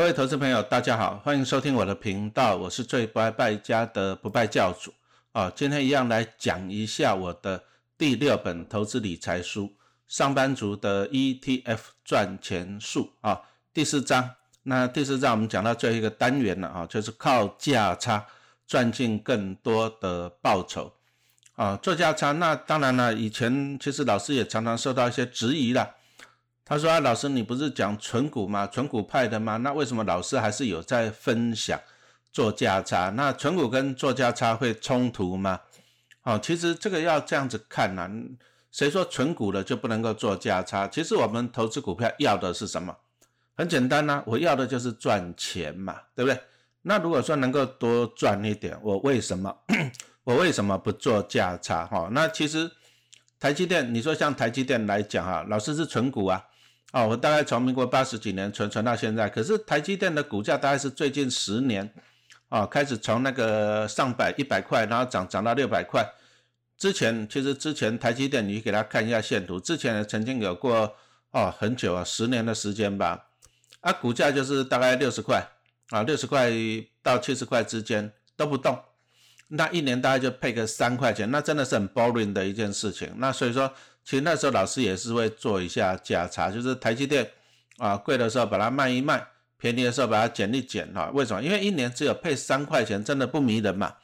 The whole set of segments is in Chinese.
各位投资朋友，大家好，欢迎收听我的频道，我是最不爱败家的不败教主啊。今天一样来讲一下我的第六本投资理财书《上班族的 ETF 赚钱术》啊，第四章。那第四章我们讲到最后一个单元了啊，就是靠价差赚进更多的报酬啊。做价差，那当然了，以前其实老师也常常受到一些质疑了。他说：“啊，老师，你不是讲纯股吗？纯股派的吗？那为什么老师还是有在分享做价差？那纯股跟做价差会冲突吗？哦，其实这个要这样子看呐。谁说纯股的就不能够做价差？其实我们投资股票要的是什么？很简单呐，我要的就是赚钱嘛，对不对？那如果说能够多赚一点，我为什么 我为什么不做价差？哈，那其实台积电，你说像台积电来讲哈，老师是纯股啊。”哦，我大概从民国八十几年存存到现在，可是台积电的股价大概是最近十年，啊，开始从那个上百一百块，然后涨涨到六百块。之前其实之前台积电，你给他看一下线图，之前曾经有过哦很久啊，十年的时间吧，啊，股价就是大概六十块啊，六十块到七十块之间都不动。那一年大概就配个三块钱，那真的是很 boring 的一件事情。那所以说，其实那时候老师也是会做一下价差，就是台积电啊贵的时候把它卖一卖，便宜的时候把它减一减哈。为什么？因为一年只有配三块钱，真的不迷人嘛。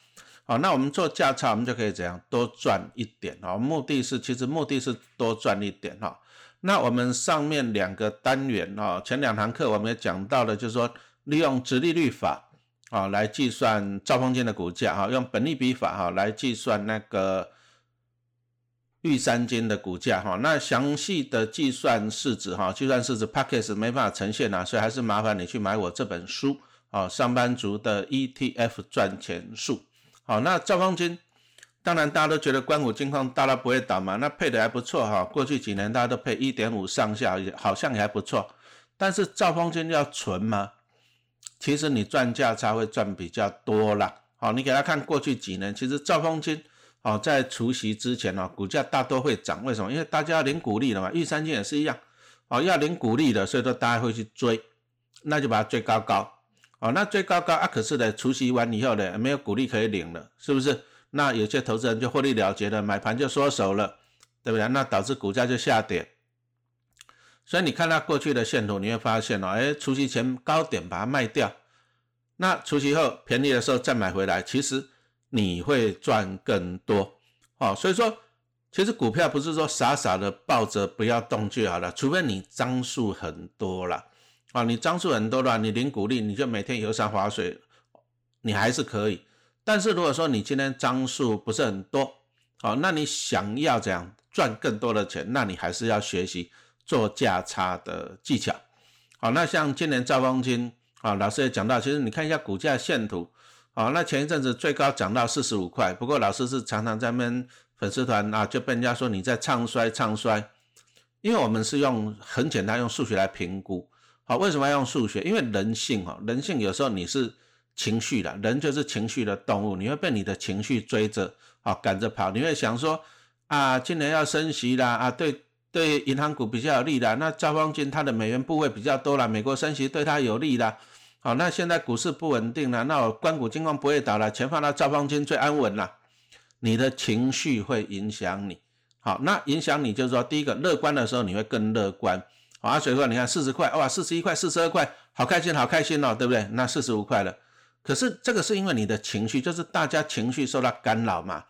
好，那我们做价差，我们就可以怎样多赚一点啊？目的是其实目的是多赚一点哈。那我们上面两个单元啊，前两堂课我们也讲到了，就是说利用直利率法。啊，来计算兆丰金的股价哈，用本利比法哈来计算那个玉山金的股价哈。那详细的计算市值哈，计算市值 package 没办法呈现啊，所以还是麻烦你去买我这本书啊，上班族的 ETF 赚钱术。好，那兆方金，当然大家都觉得关谷金矿大到不会倒嘛，那配的还不错哈。过去几年大家都配一点五上下，也好像也还不错。但是兆方金要存吗？其实你赚价差会赚比较多啦。好，你给他看过去几年，其实兆方金，哦，在除夕之前呢，股价大多会涨。为什么？因为大家要领股利了嘛。玉山金也是一样，哦，要领股利的，所以说大家会去追，那就把它追高高。哦，那追高高啊，可是呢，除夕完以后呢，没有股利可以领了，是不是？那有些投资人就获利了结了，买盘就缩手了，对不对？那导致股价就下跌。所以你看它过去的线图，你会发现哦，哎，除夕前高点把它卖掉，那除夕后便宜的时候再买回来，其实你会赚更多哦。所以说，其实股票不是说傻傻的抱着不要动就好了，除非你张数很多了啊，你张数很多了，你零股利，你就每天游山划水，你还是可以。但是如果说你今天张数不是很多，好，那你想要这样赚更多的钱，那你还是要学习。做价差的技巧，好，那像今年兆丰金啊，老师也讲到，其实你看一下股价线图，啊，那前一阵子最高涨到四十五块，不过老师是常常在们粉丝团啊，就被人家说你在唱衰唱衰，因为我们是用很简单用数学来评估，好，为什么要用数学？因为人性哈，人性有时候你是情绪的，人就是情绪的动物，你会被你的情绪追着啊赶着跑，你会想说啊，今年要升息啦啊，对。对银行股比较有利的，那兆丰金它的美元部位比较多了，美国升息对它有利的。好，那现在股市不稳定了，那我关谷金矿不会倒了，钱放到兆方金最安稳了。你的情绪会影响你，好，那影响你就是说，第一个乐观的时候你会更乐观。好，啊，所以说你看四十块，哇，四十一块，四十二块，好开心，好开心哦，对不对？那四十五块了，可是这个是因为你的情绪，就是大家情绪受到干扰嘛。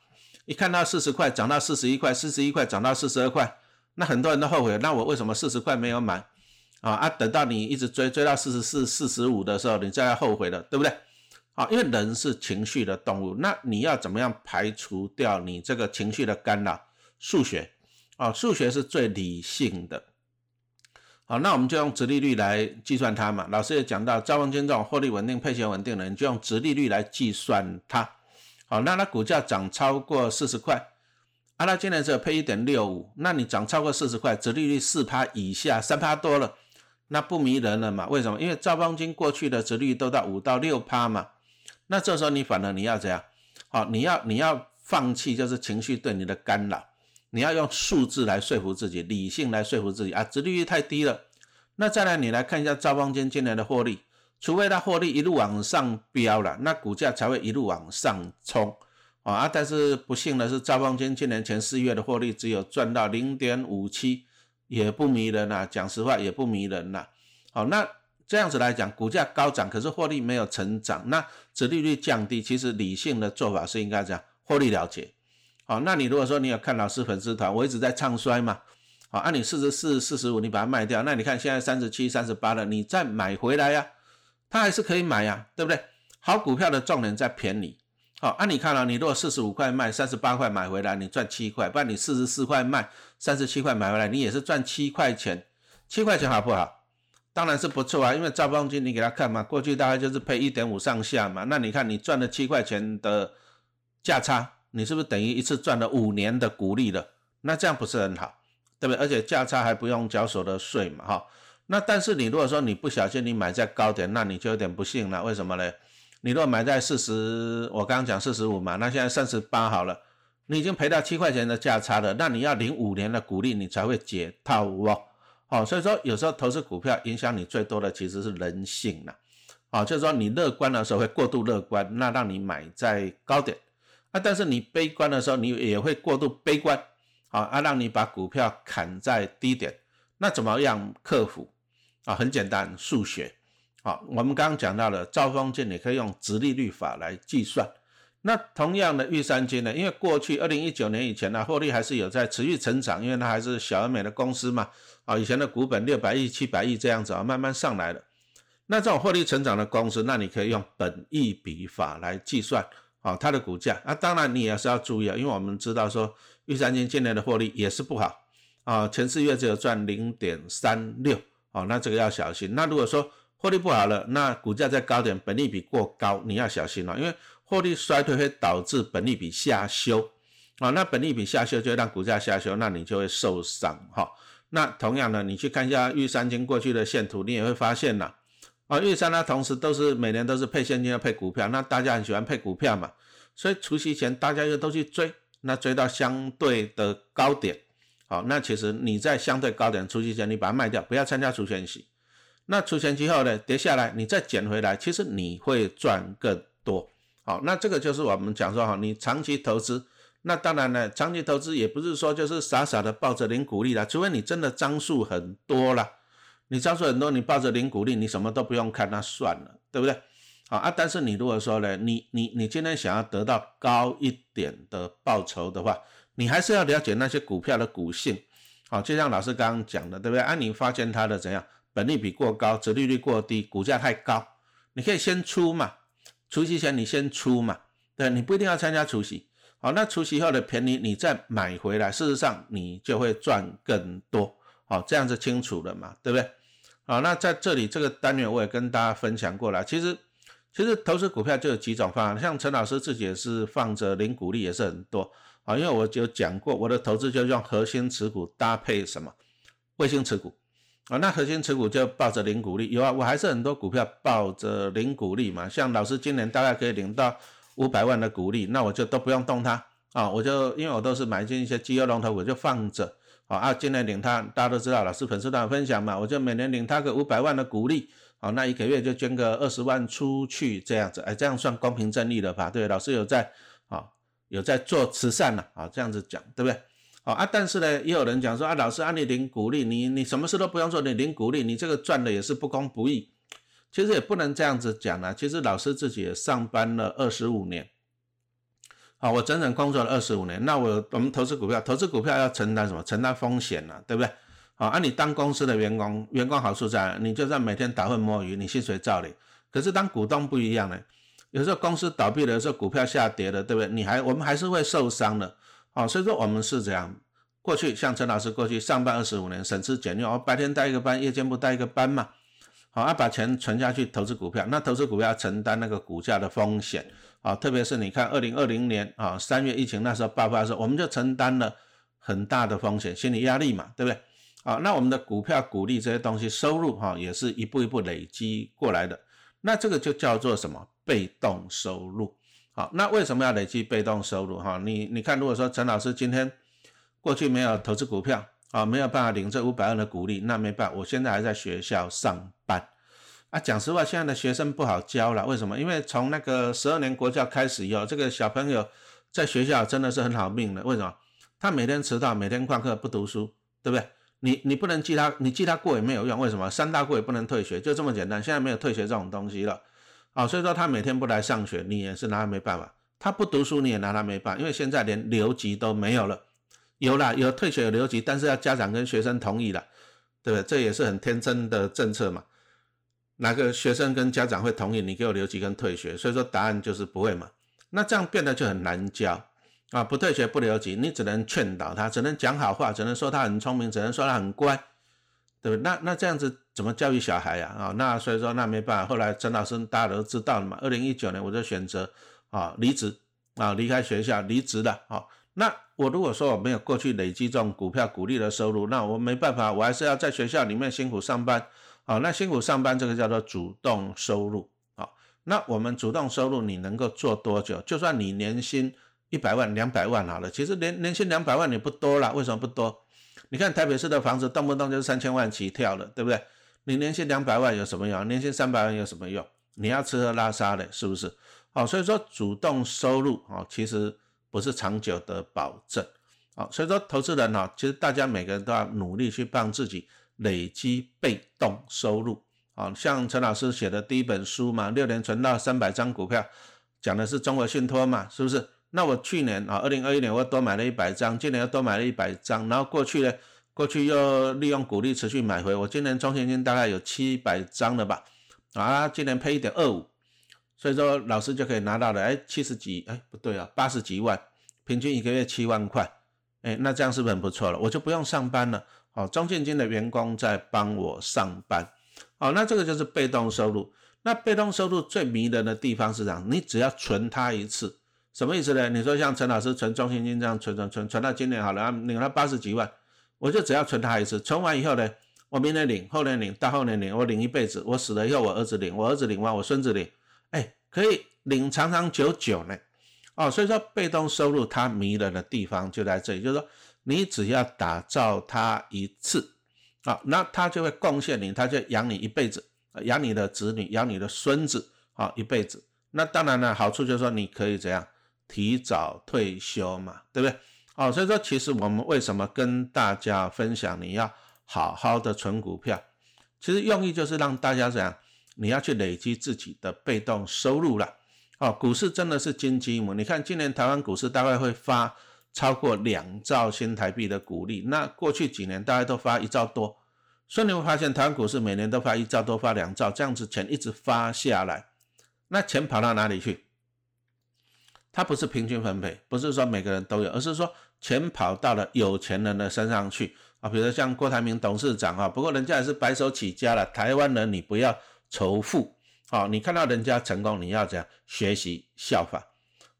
一看到四十块涨到四十一块，四十一块涨到四十二块。那很多人都后悔，那我为什么四十块没有买啊？啊，等到你一直追追到四十四、四十五的时候，你再来后悔了，对不对？好，因为人是情绪的动物，那你要怎么样排除掉你这个情绪的干扰？数学啊，数学是最理性的。好，那我们就用直利率来计算它嘛。老师也讲到，招风金这种获利稳定、配息稳定的，你就用直利率来计算它。好，那它股价涨超过四十块。阿拉今年只有配一点六五，那你涨超过四十块，折利率四趴以下，三趴多了，那不迷人了嘛？为什么？因为兆邦金过去的折率都到五到六趴嘛。那这时候你反而你要怎样？好，你要你要放弃就是情绪对你的干扰，你要用数字来说服自己，理性来说服自己啊，折利率太低了。那再来你来看一下兆邦金今年的获利，除非它获利一路往上飙了，那股价才会一路往上冲啊。但是不幸的是，兆邦金今年前四月的获利只有赚到零点五七，也不迷人呐。讲实话，也不迷人呐。好，那这样子来讲，股价高涨，可是获利没有成长，那殖利率降低，其实理性的做法是应该这样，获利了结。好，那你如果说你有看老师粉丝团，我一直在唱衰嘛。好，按你四十四、四十五，你把它卖掉，那你看现在三十七、三十八了，你再买回来呀，它还是可以买呀，对不对？好股票的重点在便宜。好，按你看了，你如果四十五块卖，三十八块买回来，你赚七块；不然你四十四块卖，三十七块买回来，你也是赚七块钱。七块钱好不好？当然是不错啊，因为赵邦金你给他看嘛，过去大概就是配一点五上下嘛，那你看你赚了七块钱的价差，你是不是等于一次赚了五年的股利了？那这样不是很好？对不对？而且价差还不用缴所得税嘛，哈。那但是你如果说你不小心你买在高点，那你就有点不幸了。为什么呢？你如果买在四十，我刚刚讲四十五嘛，那现在三十八好了，你已经赔到七块钱的价差了。那你要领五年的股利，你才会解套哦。好，所以说有时候投资股票影响你最多的其实是人性了。好，就是说你乐观的时候会过度乐观，那让你买在高点。啊，但是你悲观的时候，你也会过度悲观。啊，啊，让你把股票砍在低点，那怎么样克服？啊，很简单，数学。好，我们刚刚讲到了兆丰金，你可以用直利率法来计算。那同样的玉山金呢？因为过去二零一九年以前呢，获利还是有在持续成长，因为它还是小而美的公司嘛。啊，以前的股本六百亿、七百亿这样子啊，慢慢上来了。那这种获利成长的公司，那你可以用本益比法来计算。啊，它的股价。那当然你也是要注意啊，因为我们知道说。玉山金今年的获利也是不好啊，前四月只有赚零点三六哦，那这个要小心。那如果说获利不好了，那股价在高点，本利比过高，你要小心了，因为获利衰退会导致本利比下修啊，那本利比下修就会让股价下修，那你就会受伤哈。那同样的，你去看一下玉山金过去的线图，你也会发现呐，啊，玉山它同时都是每年都是配现金要配股票，那大家很喜欢配股票嘛，所以除夕前大家又都去追。那追到相对的高点，好，那其实你在相对高点除夕前，你把它卖掉，不要参加除权息。那除权之后呢，跌下来，你再捡回来，其实你会赚更多。好，那这个就是我们讲说哈，你长期投资，那当然呢，长期投资也不是说就是傻傻的抱着零股利啦，除非你真的张数很多了，你张数很多，你抱着零股利，你什么都不用看，那算了，对不对？好啊，但是你如果说呢，你你你今天想要得到高一点的报酬的话，你还是要了解那些股票的股性。好，就像老师刚刚讲的，对不对？啊，你发现它的怎样，本利比过高，折利率过低，股价太高，你可以先出嘛，除息前你先出嘛，对，你不一定要参加除息。好，那除息后的便宜你再买回来，事实上你就会赚更多。好，这样子清楚了嘛，对不对？好，那在这里这个单元我也跟大家分享过了，其实。其实投资股票就有几种方案，像陈老师自己也是放着零股利也是很多啊，因为我就讲过，我的投资就用核心持股搭配什么卫星持股啊，那核心持股就抱着零股利，有啊，我还是很多股票抱着零股利嘛，像老师今年大概可以领到五百万的股利，那我就都不用动它啊，我就因为我都是买进一些绩优龙头股就放着啊，啊，今年领它，大家都知道老师粉丝团分享嘛，我就每年领它个五百万的股利。好，那一个月就捐个二十万出去，这样子，哎，这样算公平正义了吧？对，老师有在，啊，有在做慈善了，啊，这样子讲，对不对？好啊，但是呢，也有人讲说啊，老师，啊，你领鼓励，你你什么事都不用做，你领鼓励，你这个赚的也是不公不义。其实也不能这样子讲啊，其实老师自己也上班了二十五年，好，我整整工作了二十五年，那我我们投资股票，投资股票要承担什么？承担风险啊，对不对？好，啊，你当公司的员工，员工好处在，你就算每天打混摸鱼，你薪水照领。可是当股东不一样呢，有时候公司倒闭了，有时候股票下跌了，对不对？你还我们还是会受伤的。好，所以说我们是这样，过去像陈老师过去上班二十五年，省吃俭用，哦白天带一个班，夜间不带一个班嘛。好，啊，把钱存下去投资股票，那投资股票承担那个股价的风险。啊，特别是你看二零二零年啊三月疫情那时候爆发的时候，我们就承担了很大的风险，心理压力嘛，对不对？好，那我们的股票、股利这些东西收入哈，也是一步一步累积过来的。那这个就叫做什么？被动收入。好，那为什么要累积被动收入？哈，你你看，如果说陈老师今天过去没有投资股票啊，没有办法领这五百万的股利，那没办法，我现在还在学校上班。啊，讲实话，现在的学生不好教了。为什么？因为从那个十二年国教开始以后，这个小朋友在学校真的是很好命的。为什么？他每天迟到，每天旷课不读书，对不对？你你不能记他，你记他过也没有用。为什么？三大过也不能退学，就这么简单。现在没有退学这种东西了。啊，所以说他每天不来上学，你也是拿他没办法。他不读书，你也拿他没办法，因为现在连留级都没有了。有了，有退学有留级，但是要家长跟学生同意了，对不对？这也是很天真的政策嘛。哪个学生跟家长会同意你给我留级跟退学？所以说答案就是不会嘛。那这样变得就很难教啊！不退学不留级，你只能劝导他，只能讲好话，只能说他很聪明，只能说他很乖。对不对？那那这样子怎么教育小孩呀？啊，那所以说那没办法。后来陈老师大家都知道了嘛。二零一九年我就选择啊离职啊离开学校离职了。啊，那我如果说我没有过去累积这种股票股利的收入，那我没办法，我还是要在学校里面辛苦上班。啊，那辛苦上班这个叫做主动收入。啊，那我们主动收入你能够做多久？就算你年薪一百万两百万好了，其实年年薪两百万也不多了。为什么不多？你看台北市的房子动不动就是三千万起跳了，对不对？你年薪两百万有什么用？年薪三百万有什么用？你要吃喝拉撒的，是不是？好，所以说主动收入啊，其实不是长久的保证。好，所以说投资人呢，其实大家每个人都要努力去帮自己累积被动收入。好，像陈老师写的第一本书嘛，六年存到三百张股票，讲的是中国信托嘛，是不是？那我去年啊，二零二一年我多买了一百张，今年又多买了一百张，然后过去呢，过去又利用股利持续买回，我今年中现金大概有七百张了吧？啊，今年配一点二五，所以说老师就可以拿到了，哎，七十几，哎，不对啊，八十几万，平均一个月七万块，哎，那这样是不是很不错了？我就不用上班了，好，中现金的员工在帮我上班，好，那这个就是被动收入。那被动收入最迷人的地方是啥，你只要存它一次。什么意思呢？你说像陈老师存中现金这样存存存存到今年好了，领了八十几万，我就只要存他一次，存完以后呢，我明年领，后年领，到后年领，我领一辈子。我死了以后，我儿子领，我儿子领完，我孙子领，哎，可以领长长久久呢。哦，所以说被动收入它迷人的地方就在这里，就是说你只要打造它一次，啊，那它就会贡献你，它就养你一辈子，养你的子女，养你的孙子，啊，一辈子。那当然了，好处就是说你可以怎样？提早退休嘛，对不对？哦，所以说其实我们为什么跟大家分享你要好好的存股票，其实用意就是让大家怎样，你要去累积自己的被动收入了。哦，股市真的是金鸡母，你看今年台湾股市大概会发超过两兆新台币的股利，那过去几年大概都发一兆多，所以你会发现台湾股市每年都发一兆多，发两兆，这样子钱一直发下来，那钱跑到哪里去？它不是平均分配，不是说每个人都有，而是说钱跑到了有钱人的身上去啊。比如像郭台铭董事长啊，不过人家也是白手起家了。台湾人你不要仇富啊，你看到人家成功，你要怎样学习效法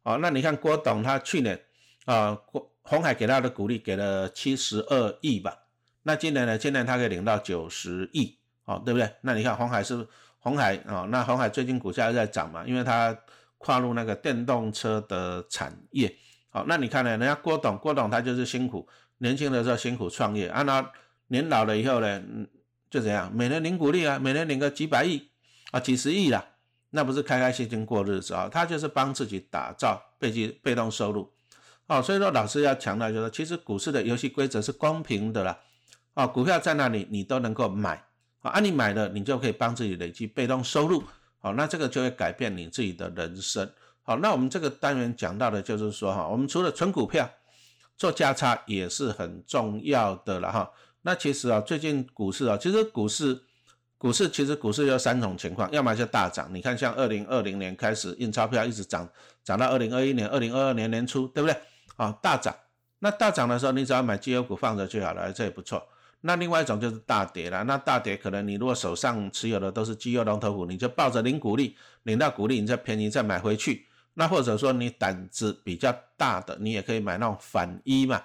啊？那你看郭董他去年啊，郭红海给他的鼓励给了七十二亿吧，那今年呢？今年他可以领到九十亿，哦，对不对？那你看红海是红海啊，那红海最近股价又在涨嘛，因为它。跨入那个电动车的产业，好，那你看呢？人家郭董，郭董他就是辛苦，年轻的时候辛苦创业，啊，那年老了以后呢，就怎样？每年领股利啊，每年领个几百亿啊，几十亿啦，那不是开开心心过日子啊？他就是帮自己打造被动被动收入，哦，所以说老师要强调就是，其实股市的游戏规则是公平的啦，哦，股票在那里你都能够买，啊，你买了你就可以帮自己累积被动收入。好，那这个就会改变你自己的人生。好，那我们这个单元讲到的就是说，哈，我们除了存股票，做价差也是很重要的了，哈。那其实啊，最近股市啊，其实股市，股市其实股市有三种情况，要么就大涨。你看，像二零二零年开始印钞票，一直涨，涨到二零二一年、二零二二年年初，对不对？啊，大涨。那大涨的时候，你只要买绩优股放着就好了，这也不错。那另外一种就是大跌了，那大跌可能你如果手上持有的都是绩优龙头股，你就抱着领股利，领到股利你再便宜再买回去。那或者说你胆子比较大的，你也可以买那种反一嘛。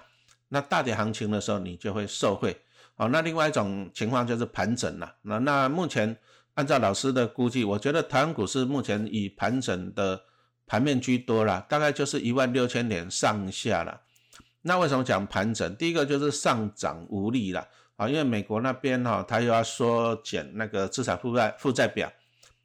那大跌行情的时候你就会受惠。好，那另外一种情况就是盘整了。那那目前按照老师的估计，我觉得台湾股市目前以盘整的盘面居多了，大概就是一万六千点上下了。那为什么讲盘整？第一个就是上涨无力了。啊，因为美国那边哈，他又要缩减那个资产负债负债表，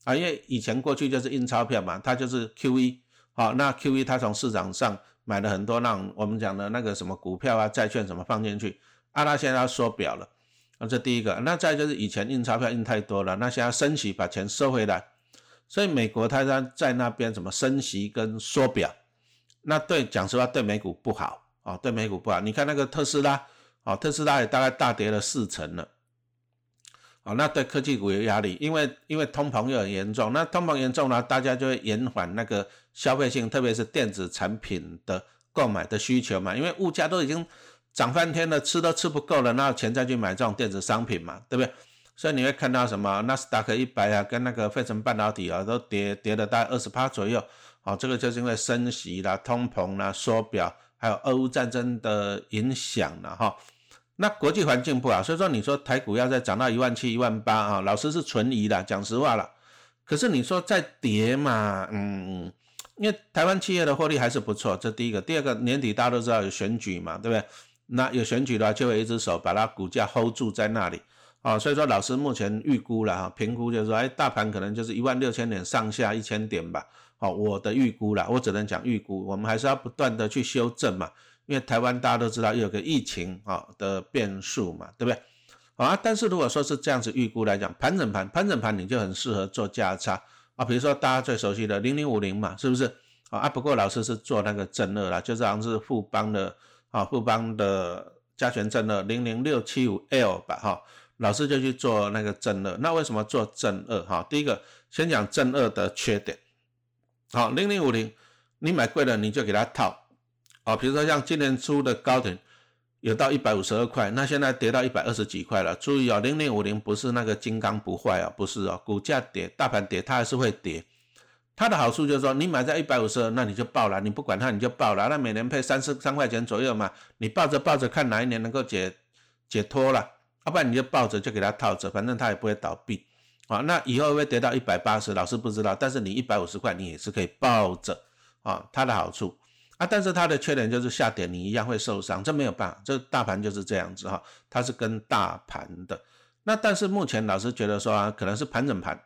啊，因为以前过去就是印钞票嘛，它就是 QE，好，那 QE 它从市场上买了很多那种我们讲的那个什么股票啊、债券什么放进去，啊，它现在要缩表了，那，这第一个，那再就是以前印钞票印太多了，那现在升息把钱收回来，所以美国它在在那边怎么升息跟缩表，那对讲实话对美股不好啊，对美股不好，你看那个特斯拉，啊，特斯拉也大概大跌了四成了。哦，那对科技股有压力，因为因为通膨又很严重，那通膨严重呢，大家就会延缓那个消费性，特别是电子产品的购买的需求嘛，因为物价都已经涨翻天了，吃都吃不够了，那钱再去买这种电子商品嘛，对不对？所以你会看到什么纳斯达克一百啊，跟那个费城半导体啊，都跌跌了大概二十趴左右。哦，这个就是因为升息啦、通膨啦、缩表，还有俄乌战争的影响了哈。那国际环境不好，所以说你说台股要再涨到一万七、一万八啊，老师是存疑的，讲实话了。可是你说再跌嘛，嗯，因为台湾企业的获利还是不错，这第一个。第二个，年底大家都知道有选举嘛，对不对？那有选举的话，就会一只手把它股价 hold 住在那里啊。所以说老师目前预估了哈，评估就是说，哎，大盘可能就是一万六千点上下一千点吧。好，我的预估了，我只能讲预估，我们还是要不断的去修正嘛。因为台湾大家都知道有个疫情啊的变数嘛，对不对？啊，但是如果说是这样子预估来讲，盘整盘，盘整盘你就很适合做价差啊，比如说大家最熟悉的零零五零嘛，是不是？啊，不过老师是做那个正二啦，就是好像是富邦的啊，富邦的加权正二零零六七五 L 吧，哈，老师就去做那个正二。那为什么做正二？哈，第一个先讲正二的缺点。好，零零五零你买贵了你就给它套。啊，比如说像今年出的高点有到一百五十二块，那现在跌到一百二十几块了。注意哦，零零五零不是那个金刚不坏啊，不是哦，股价跌，大盘跌，它还是会跌。它的好处就是说，你买在一百五十二，那你就爆了，你不管它你就爆了，那每年配三十三块钱左右嘛，你抱着抱着看哪一年能够解解脱了，要不然你就抱着就给它套着，反正它也不会倒闭啊。那以后会跌到一百八十，老师不知道，但是你一百五十块你也是可以抱着啊，它的好处。啊，但是它的缺点就是下跌你一样会受伤，这没有办法，这大盘就是这样子哈，它是跟大盘的。那但是目前老师觉得说啊，可能是盘整盘，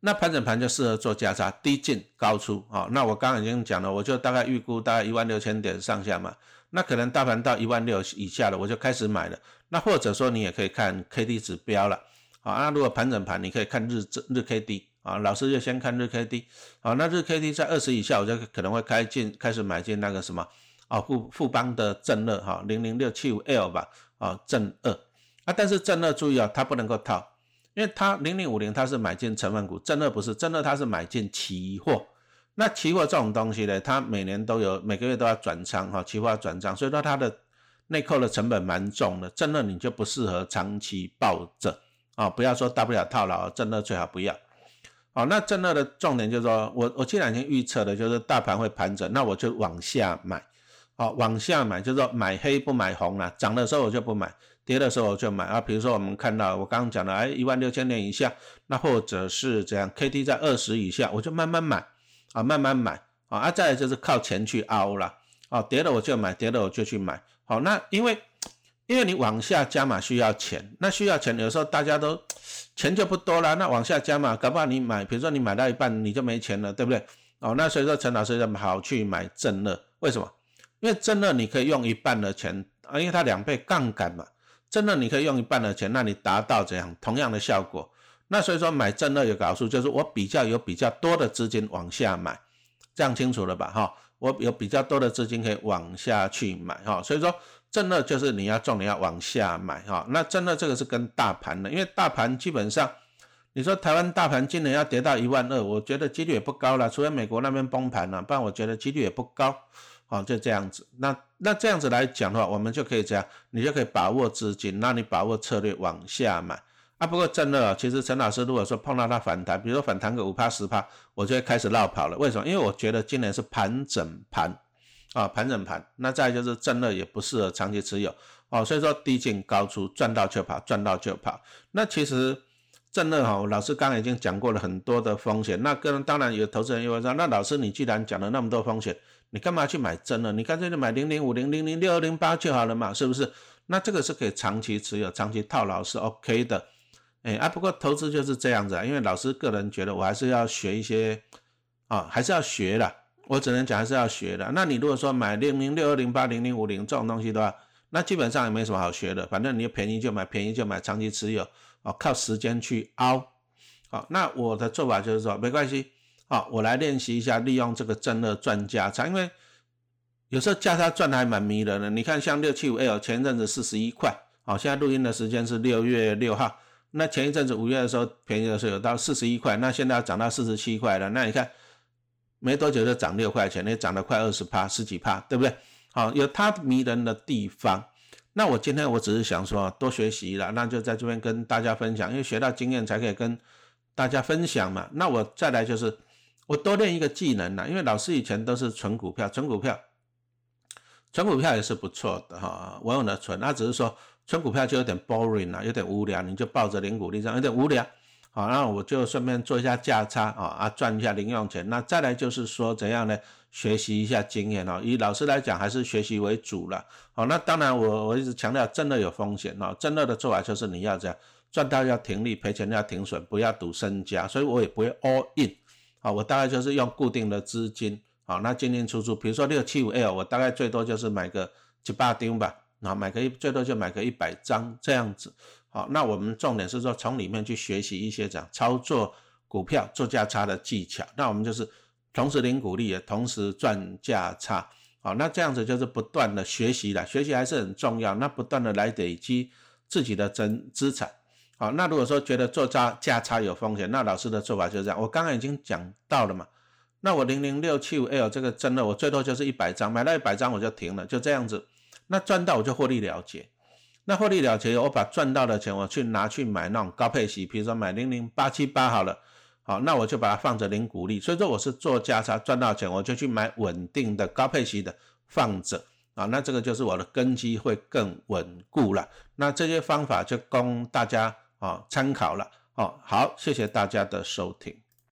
那盘整盘就适合做价差，低进高出啊。那我刚刚已经讲了，我就大概预估大概一万六千点上下嘛，那可能大盘到一万六以下了，我就开始买了。那或者说你也可以看 K D 指标了，好，那如果盘整盘，你可以看日日 K D。啊，老师就先看日 K D，好，那日 K D 在二十以下，我就可能会开进开始买进那个什么啊富富邦的正二哈零零六七五 L 吧，啊正二啊，但是正二注意啊，它不能够套，因为它零零五零它是买进成分股，正二不是，正二它是买进期货，那期货这种东西呢，它每年都有每个月都要转仓哈，期货要转仓，所以说它的内扣的成本蛮重的，正二你就不适合长期抱着啊，不要说大不了套牢，正二最好不要。好，那正二的重点就是说，我我这两天预测的，就是大盘会盘整，那我就往下买。好，往下买就是说买黑不买红了，涨的时候我就不买，跌的时候我就买啊。比如说我们看到我刚刚讲的，哎，一万六千点以下，那或者是怎样，K D 在二十以下，我就慢慢买啊，慢慢买啊。啊，再就是靠钱去凹了啊，跌了我就买，跌了我就去买。好，那因为因为你往下加码需要钱，那需要钱，有时候大家都。钱就不多了，那往下加嘛，搞不好你买，比如说你买到一半你就没钱了，对不对？哦，那所以说陈老师就好去买正乐，为什么？因为正乐你可以用一半的钱啊，因为它两倍杠杆嘛，正乐你可以用一半的钱，那你达到这样同样的效果。那所以说买正乐有个好处就是我比较有比较多的资金往下买，这样清楚了吧？哈，我有比较多的资金可以往下去买哈，所以说。正二就是你要重，你要往下买哈。那正二这个是跟大盘的，因为大盘基本上，你说台湾大盘今年要跌到一万二，我觉得几率也不高了，除非美国那边崩盘了，不然我觉得几率也不高。哦，就这样子。那那这样子来讲的话，我们就可以这样，你就可以把握资金，那你把握策略往下买啊。不过正二其实陈老师如果说碰到它反弹，比如说反弹个五趴十趴，我就会开始绕跑了。为什么？因为我觉得今年是盘整盘。啊，盘整盘，那再就是正二也不适合长期持有哦，所以说低进高出，赚到就跑，赚到就跑。那其实正二哈，老师刚刚已经讲过了很多的风险。那个人当然有投资人又会说，那老师你既然讲了那么多风险，你干嘛去买正二？你干脆就买零零五零零零六二零八就好了嘛，是不是？那这个是可以长期持有，长期套牢是 OK 的。哎啊，不过投资就是这样子啊，因为老师个人觉得我还是要学一些啊，还是要学的。我只能讲还是要学的。那你如果说买零零六二零八零零五零这种东西的话，那基本上也没什么好学的。反正你便宜就买，便宜就买，长期持有哦，靠时间去熬。好，那我的做法就是说，没关系，好，我来练习一下，利用这个真的赚价差，因为有时候价差赚的还蛮迷人的。你看，像六七五 L 前一阵子四十一块，好，现在录音的时间是六月六号，那前一阵子五月的时候便宜的时候有到四十一块，那现在要涨到四十七块了，那你看。没多久就涨六块钱，那涨了快二十趴，十几趴，对不对？好，有它迷人的地方。那我今天我只是想说，多学习了，那就在这边跟大家分享，因为学到经验才可以跟大家分享嘛。那我再来就是，我多练一个技能了，因为老师以前都是存股票，存股票，存股票也是不错的哈，我用的存，那只是说存股票就有点 boring 了，有点无聊，你就抱着零股利这样有点无聊。好，那我就顺便做一下价差啊啊，赚一下零用钱。那再来就是说怎样呢？学习一下经验哦。以老师来讲，还是学习为主了。好，那当然我我一直强调，真的有风险哦。真的的做法就是你要这样，赚到要停利，赔钱要停损，不要赌身家。所以我也不会 all in。好，我大概就是用固定的资金，好，那进进出出。比如说六七五 L，我大概最多就是买个几八丁吧，啊，买个一最多就买个一百张这样子。好，那我们重点是说从里面去学习一些讲操作股票做价差的技巧。那我们就是同时领股利，也同时赚价差。好，那这样子就是不断的学习了，学习还是很重要。那不断的来累积自己的真资产。好，那如果说觉得做差价差有风险，那老师的做法就是这样。我刚刚已经讲到了嘛。那我零零六七五 L 这个真的，我最多就是一百张，买到一百张我就停了，就这样子。那赚到我就获利了结。那获利了结，我把赚到的钱，我去拿去买那种高配息，比如说买零零八七八好了，好，那我就把它放着零股利。所以说我是做价差赚到钱，我就去买稳定的高配息的放着啊，那这个就是我的根基会更稳固了。那这些方法就供大家啊参考了。哦，好，谢谢大家的收听。